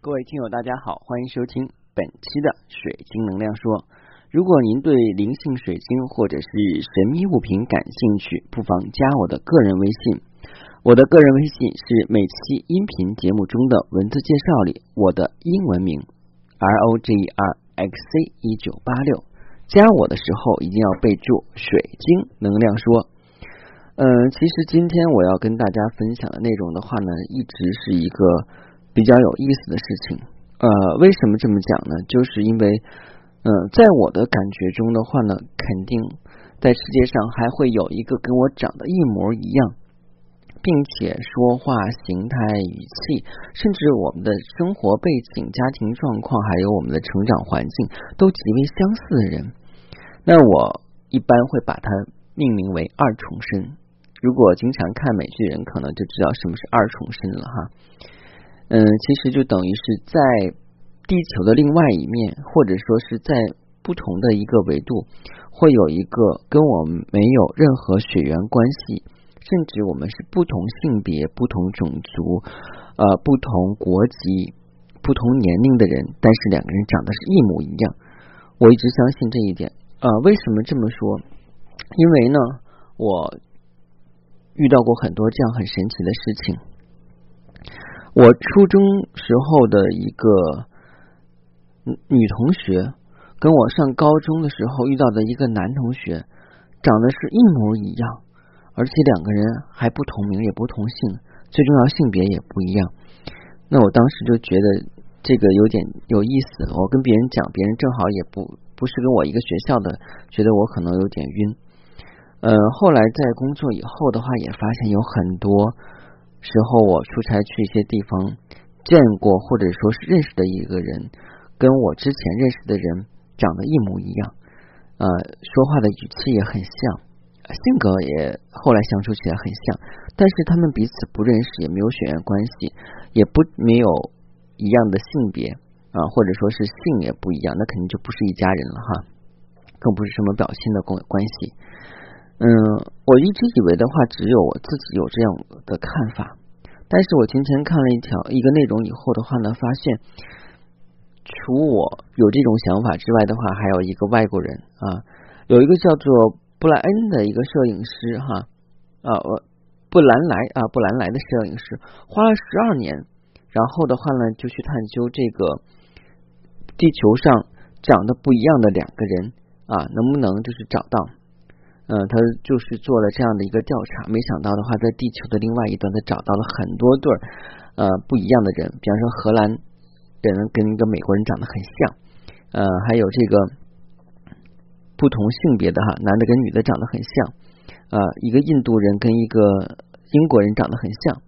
各位听友，大家好，欢迎收听本期的水晶能量说。如果您对灵性水晶或者是神秘物品感兴趣，不妨加我的个人微信。我的个人微信是每期音频节目中的文字介绍里我的英文名 R O G E R X C 一九八六。加我的时候一定要备注“水晶能量说”。嗯，其实今天我要跟大家分享的内容的话呢，一直是一个比较有意思的事情。呃，为什么这么讲呢？就是因为。嗯，在我的感觉中的话呢，肯定在世界上还会有一个跟我长得一模一样，并且说话形态、语气，甚至我们的生活背景、家庭状况，还有我们的成长环境都极为相似的人。那我一般会把它命名为二重身。如果经常看美剧人，可能就知道什么是二重身了哈。嗯，其实就等于是在。地球的另外一面，或者说是在不同的一个维度，会有一个跟我们没有任何血缘关系，甚至我们是不同性别、不同种族、呃不同国籍、不同年龄的人，但是两个人长得是一模一样。我一直相信这一点。呃，为什么这么说？因为呢，我遇到过很多这样很神奇的事情。我初中时候的一个。女同学跟我上高中的时候遇到的一个男同学，长得是一模一样，而且两个人还不同名也不同姓，最重要性别也不一样。那我当时就觉得这个有点有意思。我跟别人讲，别人正好也不不是跟我一个学校的，觉得我可能有点晕。呃，后来在工作以后的话，也发现有很多时候我出差去一些地方见过或者说是认识的一个人。跟我之前认识的人长得一模一样，呃，说话的语气也很像，性格也后来相处起来很像，但是他们彼此不认识，也没有血缘关系，也不没有一样的性别啊，或者说是性也不一样，那肯定就不是一家人了哈，更不是什么表亲的关关系。嗯，我一直以为的话，只有我自己有这样的看法，但是我今天看了一条一个内容以后的话呢，发现。除我有这种想法之外的话，还有一个外国人啊，有一个叫做布莱恩的一个摄影师哈啊，布兰莱啊布兰莱的摄影师花了十二年，然后的话呢就去探究这个地球上长得不一样的两个人啊，能不能就是找到？嗯，他就是做了这样的一个调查，没想到的话，在地球的另外一端，他找到了很多对儿呃不一样的人，比方说荷兰。人跟一个美国人长得很像，呃，还有这个不同性别的哈，男的跟女的长得很像，啊，一个印度人跟一个英国人长得很像，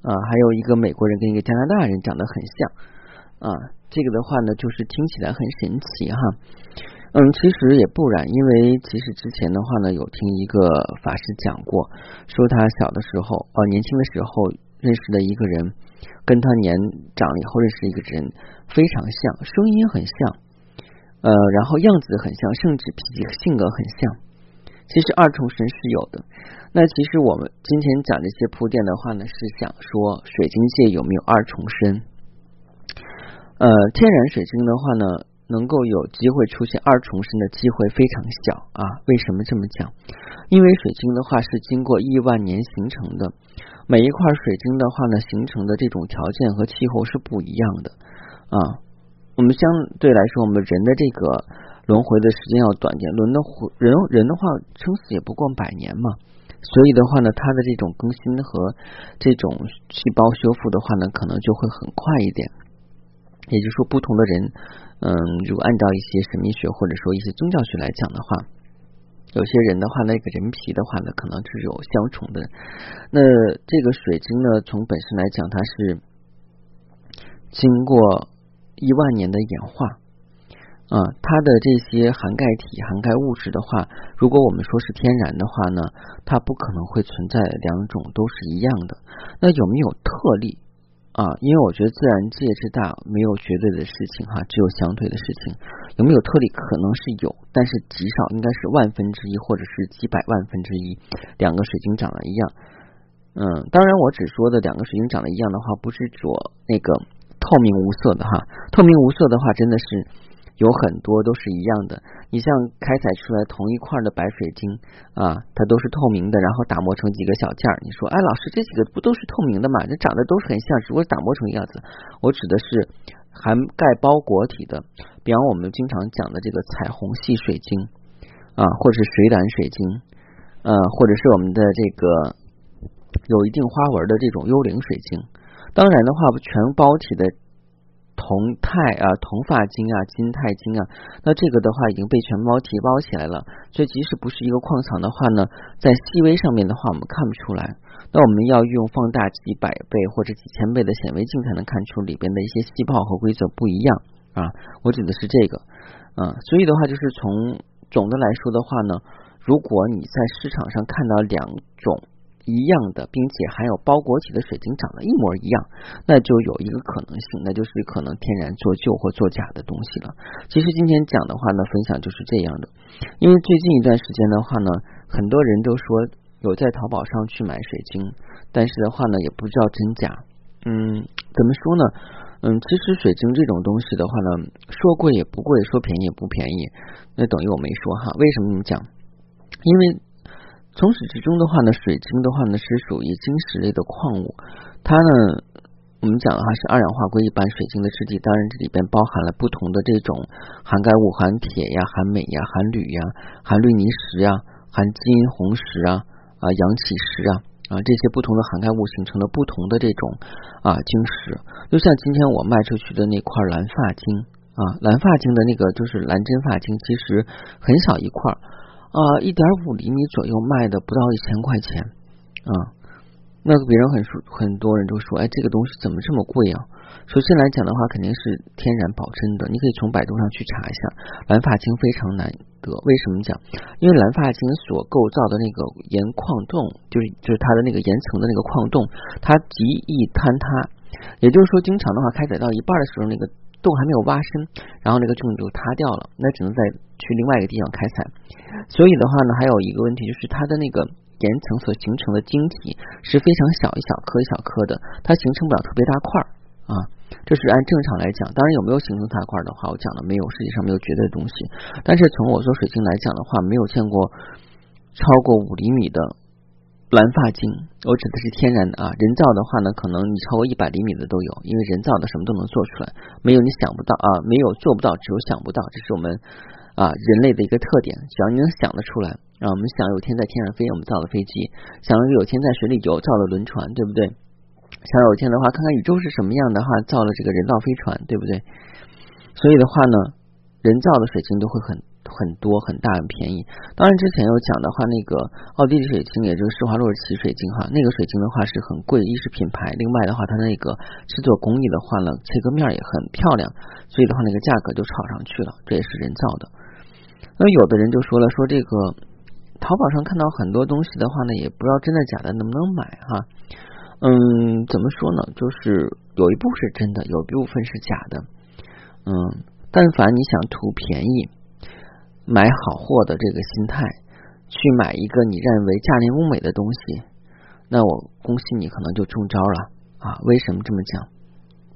啊，还有一个美国人跟一个加拿大人长得很像，啊，这个的话呢，就是听起来很神奇哈，嗯，其实也不然，因为其实之前的话呢，有听一个法师讲过，说他小的时候，呃，年轻的时候认识的一个人。跟他年长了以后认识一个人非常像，声音很像，呃，然后样子很像，甚至脾气性格很像。其实二重身是有的。那其实我们今天讲这些铺垫的话呢，是想说水晶界有没有二重身？呃，天然水晶的话呢，能够有机会出现二重身的机会非常小啊。为什么这么讲？因为水晶的话是经过亿万年形成的。每一块水晶的话呢，形成的这种条件和气候是不一样的啊。我们相对来说，我们人的这个轮回的时间要短点，轮的回人人的话，撑死也不过百年嘛。所以的话呢，它的这种更新和这种细胞修复的话呢，可能就会很快一点。也就是说，不同的人，嗯，如果按照一些神秘学或者说一些宗教学来讲的话。有些人的话，那个人皮的话呢，可能是有相重的。那这个水晶呢，从本身来讲，它是经过一万年的演化啊，它的这些含钙体、含钙物质的话，如果我们说是天然的话呢，它不可能会存在两种都是一样的。那有没有特例？啊，因为我觉得自然界之大，没有绝对的事情哈，只有相对的事情。有没有特例？可能是有，但是极少，应该是万分之一，或者是几百万分之一，两个水晶长得一样。嗯，当然，我只说的两个水晶长得一样的话，不是说那个透明无色的哈，透明无色的话，真的是有很多都是一样的。你像开采出来同一块的白水晶啊，它都是透明的，然后打磨成几个小件儿。你说，哎，老师这几个不都是透明的吗？这长得都是很像，只不过打磨成样子。我指的是含盖包裹体的，比方我们经常讲的这个彩虹系水晶啊，或者是水胆水晶，呃，或者是我们的这个有一定花纹的这种幽灵水晶。当然的话，全包体的铜钛啊、铜发晶啊、金钛晶啊，那这个的话已经被全包体包起来了，所以即使不是一个矿藏的话呢，在细微上面的话我们看不出来，那我们要用放大几百倍或者几千倍的显微镜才能看出里边的一些细胞和规则不一样啊。我指的是这个，嗯，所以的话就是从总的来说的话呢，如果你在市场上看到两种。一样的，并且含有包裹体的水晶长得一模一样，那就有一个可能性，那就是可能天然做旧或做假的东西了。其实今天讲的话呢，分享就是这样的。因为最近一段时间的话呢，很多人都说有在淘宝上去买水晶，但是的话呢，也不知道真假。嗯，怎么说呢？嗯，其实水晶这种东西的话呢，说贵也不贵，说便宜也不便宜，那等于我没说哈。为什么这么讲？因为。从始至终的话呢，水晶的话呢是属于晶石类的矿物，它呢我们讲的话是二氧化硅一般水晶的质地，当然这里边包含了不同的这种含钙物，含铁呀、含镁呀、含铝呀、含氯泥石呀、含金红石啊、啊阳起石啊啊这些不同的含钙物形成了不同的这种啊晶石，就像今天我卖出去的那块蓝发晶啊，蓝发晶的那个就是蓝针发晶，其实很小一块。啊，一点五厘米左右卖的不到一千块钱啊，那别人很说，很多人都说，哎，这个东西怎么这么贵啊？首先来讲的话，肯定是天然保真的，你可以从百度上去查一下，蓝发晶非常难得。为什么讲？因为蓝发晶所构造的那个岩矿洞，就是就是它的那个岩层的那个矿洞，它极易坍塌，也就是说，经常的话开采到一半的时候，那个。洞还没有挖深，然后那个洞就塌掉了，那只能再去另外一个地方开采。所以的话呢，还有一个问题就是它的那个岩层所形成的晶体是非常小一小颗一小颗的，它形成不了特别大块啊。这是按正常来讲，当然有没有形成大块的话，我讲了没有，世界上没有绝对的东西。但是从我做水晶来讲的话，没有见过超过五厘米的。蓝发晶，我指的是天然的啊，人造的话呢，可能你超过一百厘米的都有，因为人造的什么都能做出来，没有你想不到啊，没有做不到，只有想不到，这是我们啊人类的一个特点。只要你能想得出来，啊，我们想有天在天上飞，我们造了飞机；想有天在水里游，造了轮船，对不对？想有天的话，看看宇宙是什么样的话，造了这个人造飞船，对不对？所以的话呢，人造的水晶都会很。很多很大很便宜，当然之前有讲的话，那个奥地利水晶，也就是施华洛世奇水晶哈，那个水晶的话是很贵，一是品牌，另外的话它那个制作工艺的话呢，切割面也很漂亮，所以的话那个价格就炒上去了，这也是人造的。那有的人就说了，说这个淘宝上看到很多东西的话呢，也不知道真的假的，能不能买哈？嗯，怎么说呢？就是有一部分是真的，有一部分是假的。嗯，但凡你想图便宜。买好货的这个心态去买一个你认为价廉物美的东西，那我恭喜你，可能就中招了啊！为什么这么讲？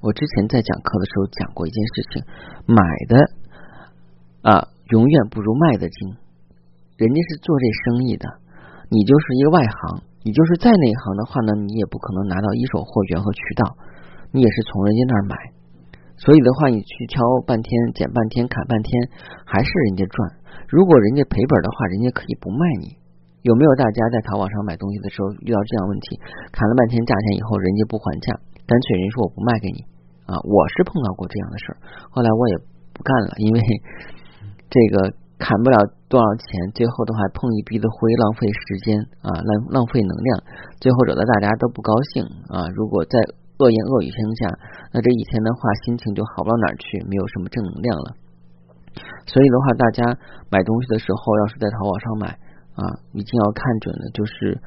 我之前在讲课的时候讲过一件事情，买的啊永远不如卖的精。人家是做这生意的，你就是一个外行，你就是再内行的话呢，你也不可能拿到一手货源和渠道，你也是从人家那儿买，所以的话，你去挑半天、剪半天、砍半天，还是人家赚。如果人家赔本的话，人家可以不卖你。有没有大家在淘宝上买东西的时候遇到这样问题？砍了半天价钱以后，人家不还价，干脆人说我不卖给你啊！我是碰到过这样的事儿，后来我也不干了，因为这个砍不了多少钱，最后的话碰一鼻子灰，浪费时间啊，浪浪费能量，最后惹得大家都不高兴啊！如果在恶言恶语声下，那这一天的话心情就好不到哪儿去，没有什么正能量了。所以的话，大家买东西的时候，要是在淘宝上买啊，一定要看准了，就是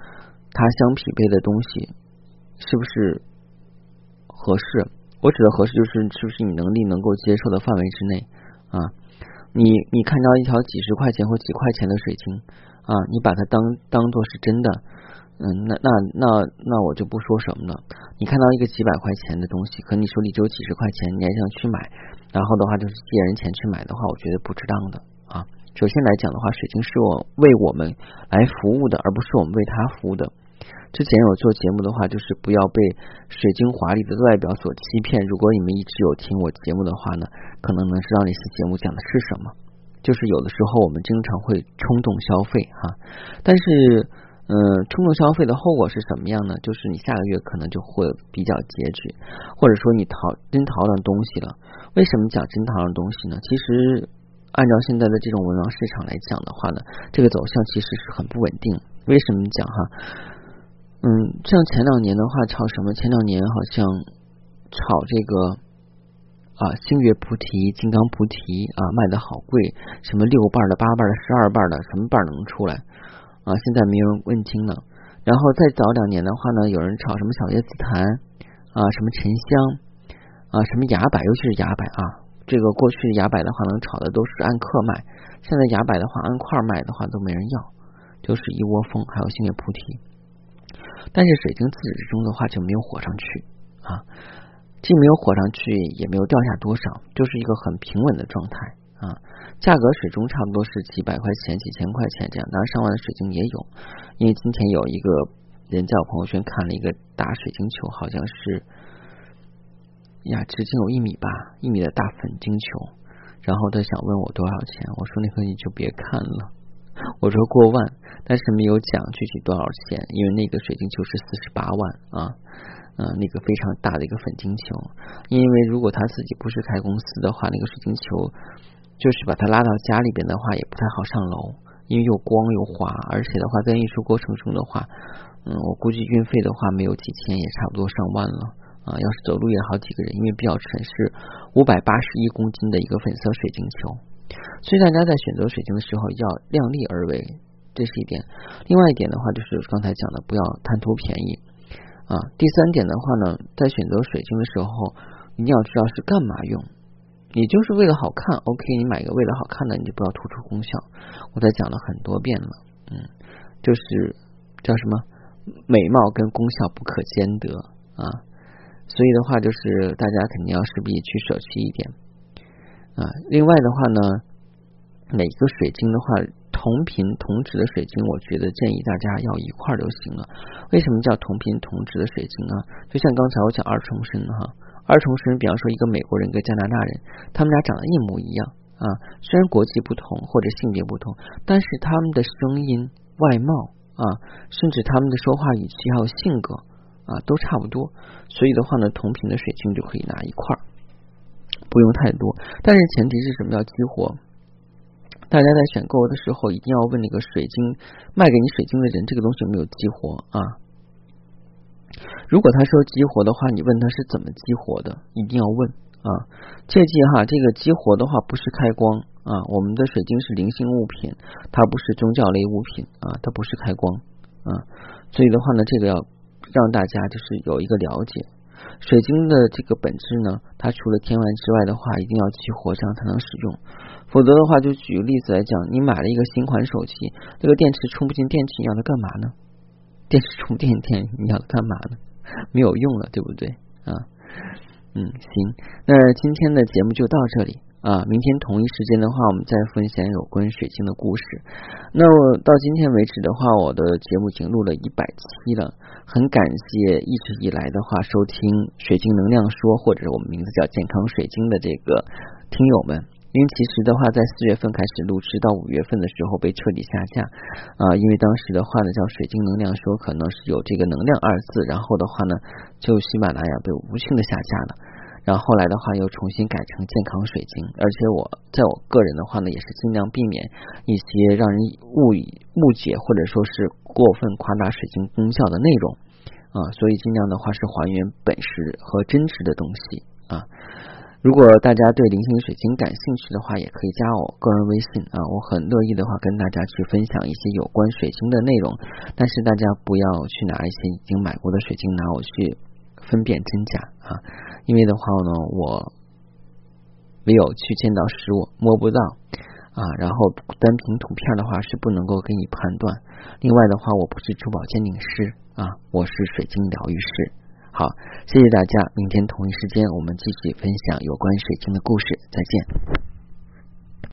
它相匹配的东西是不是合适。我指的合适，就是是不是你能力能够接受的范围之内啊。你你看到一条几十块钱或几块钱的水晶啊，你把它当当做是真的，嗯，那那那那我就不说什么了。你看到一个几百块钱的东西，可你手里只有几十块钱，你还想去买，然后的话就是借人钱去买的话，我觉得不值当的啊。首先来讲的话，水晶是我为我们来服务的，而不是我们为他服务的。之前我做节目的话，就是不要被水晶华丽的外表所欺骗。如果你们一直有听我节目的话呢，可能能知道那些节目讲的是什么。就是有的时候我们经常会冲动消费哈，但是。嗯，冲动消费的后果是什么样呢？就是你下个月可能就会比较拮据，或者说你淘真淘到东西了。为什么讲真淘到东西呢？其实按照现在的这种文盲市场来讲的话呢，这个走向其实是很不稳定。为什么讲哈？嗯，像前两年的话炒什么？前两年好像炒这个啊星月菩提、金刚菩提啊卖的好贵，什么六瓣的、八瓣的、十二瓣的，什么瓣能出来？啊，现在没有人问津了。然后再早两年的话呢，有人炒什么小叶紫檀啊，什么沉香啊，什么崖柏，尤其是崖柏啊。这个过去崖柏的话，能炒的都是按克卖，现在崖柏的话，按块卖的话都没人要，就是一窝蜂。还有星月菩提，但是水晶自始至终的话就没有火上去啊，既没有火上去，也没有掉下多少，就是一个很平稳的状态啊。价格始终差不多是几百块钱、几千块钱这样，当然上万的水晶也有。因为今天有一个人在我朋友圈看了一个大水晶球，好像是呀，直径有一米吧，一米的大粉晶球。然后他想问我多少钱，我说那个你就别看了，我说过万，但是没有讲具体多少钱，因为那个水晶球是四十八万啊，嗯，那个非常大的一个粉晶球。因为如果他自己不是开公司的话，那个水晶球。就是把它拉到家里边的话，也不太好上楼，因为又光又滑，而且的话，在运输过程中的话，嗯，我估计运费的话没有几千，也差不多上万了啊。要是走路也好几个人，因为比较沉，是五百八十一公斤的一个粉色水晶球，所以大家在选择水晶的时候要量力而为，这是一点。另外一点的话，就是刚才讲的，不要贪图便宜啊。第三点的话呢，在选择水晶的时候，一定要知道是干嘛用。你就是为了好看，OK，你买一个为了好看的，你就不要突出功效。我在讲了很多遍了，嗯，就是叫什么美貌跟功效不可兼得啊，所以的话就是大家肯定要势必去舍弃一点啊。另外的话呢，每个水晶的话，同频同质的水晶，我觉得建议大家要一块就行了。为什么叫同频同质的水晶啊？就像刚才我讲二重身哈。二重身，比方说一个美国人，跟加拿大人，他们俩长得一模一样啊。虽然国籍不同或者性别不同，但是他们的声音、外貌啊，甚至他们的说话语气还有性格啊，都差不多。所以的话呢，同频的水晶就可以拿一块儿，不用太多。但是前提是什么？要激活。大家在选购的时候，一定要问那个水晶卖给你水晶的人，这个东西有没有激活啊？如果他说激活的话，你问他是怎么激活的，一定要问啊！切记哈，这个激活的话不是开光啊，我们的水晶是灵性物品，它不是宗教类物品啊，它不是开光啊，所以的话呢，这个要让大家就是有一个了解，水晶的这个本质呢，它除了天然之外的话，一定要激活，这样才能使用，否则的话，就举个例子来讲，你买了一个新款手机，这个电池充不进电池，你要它干嘛呢？电池充电电，你要干嘛呢？没有用了，对不对啊？嗯，行，那今天的节目就到这里啊。明天同一时间的话，我们再分享有关水晶的故事。那我到今天为止的话，我的节目已经录了一百期了，很感谢一直以来的话收听《水晶能量说》或者我们名字叫“健康水晶”的这个听友们。因为其实的话，在四月份开始录制到五月份的时候被彻底下架。啊，因为当时的话呢叫水晶能量说可能是有这个能量二字，然后的话呢就喜马拉雅被无情的下架了，然后后来的话又重新改成健康水晶，而且我在我个人的话呢也是尽量避免一些让人误以误解或者说是过分夸大水晶功效的内容。啊，所以尽量的话是还原本实和真实的东西。啊。如果大家对菱形水晶感兴趣的话，也可以加我个人微信啊，我很乐意的话跟大家去分享一些有关水晶的内容。但是大家不要去拿一些已经买过的水晶拿我去分辨真假啊，因为的话呢，我没有去见到实物，摸不到啊，然后单凭图片的话是不能够给你判断。另外的话，我不是珠宝鉴定师啊，我是水晶疗愈师。好，谢谢大家，明天同一时间我们继续分享有关水晶的故事，再见。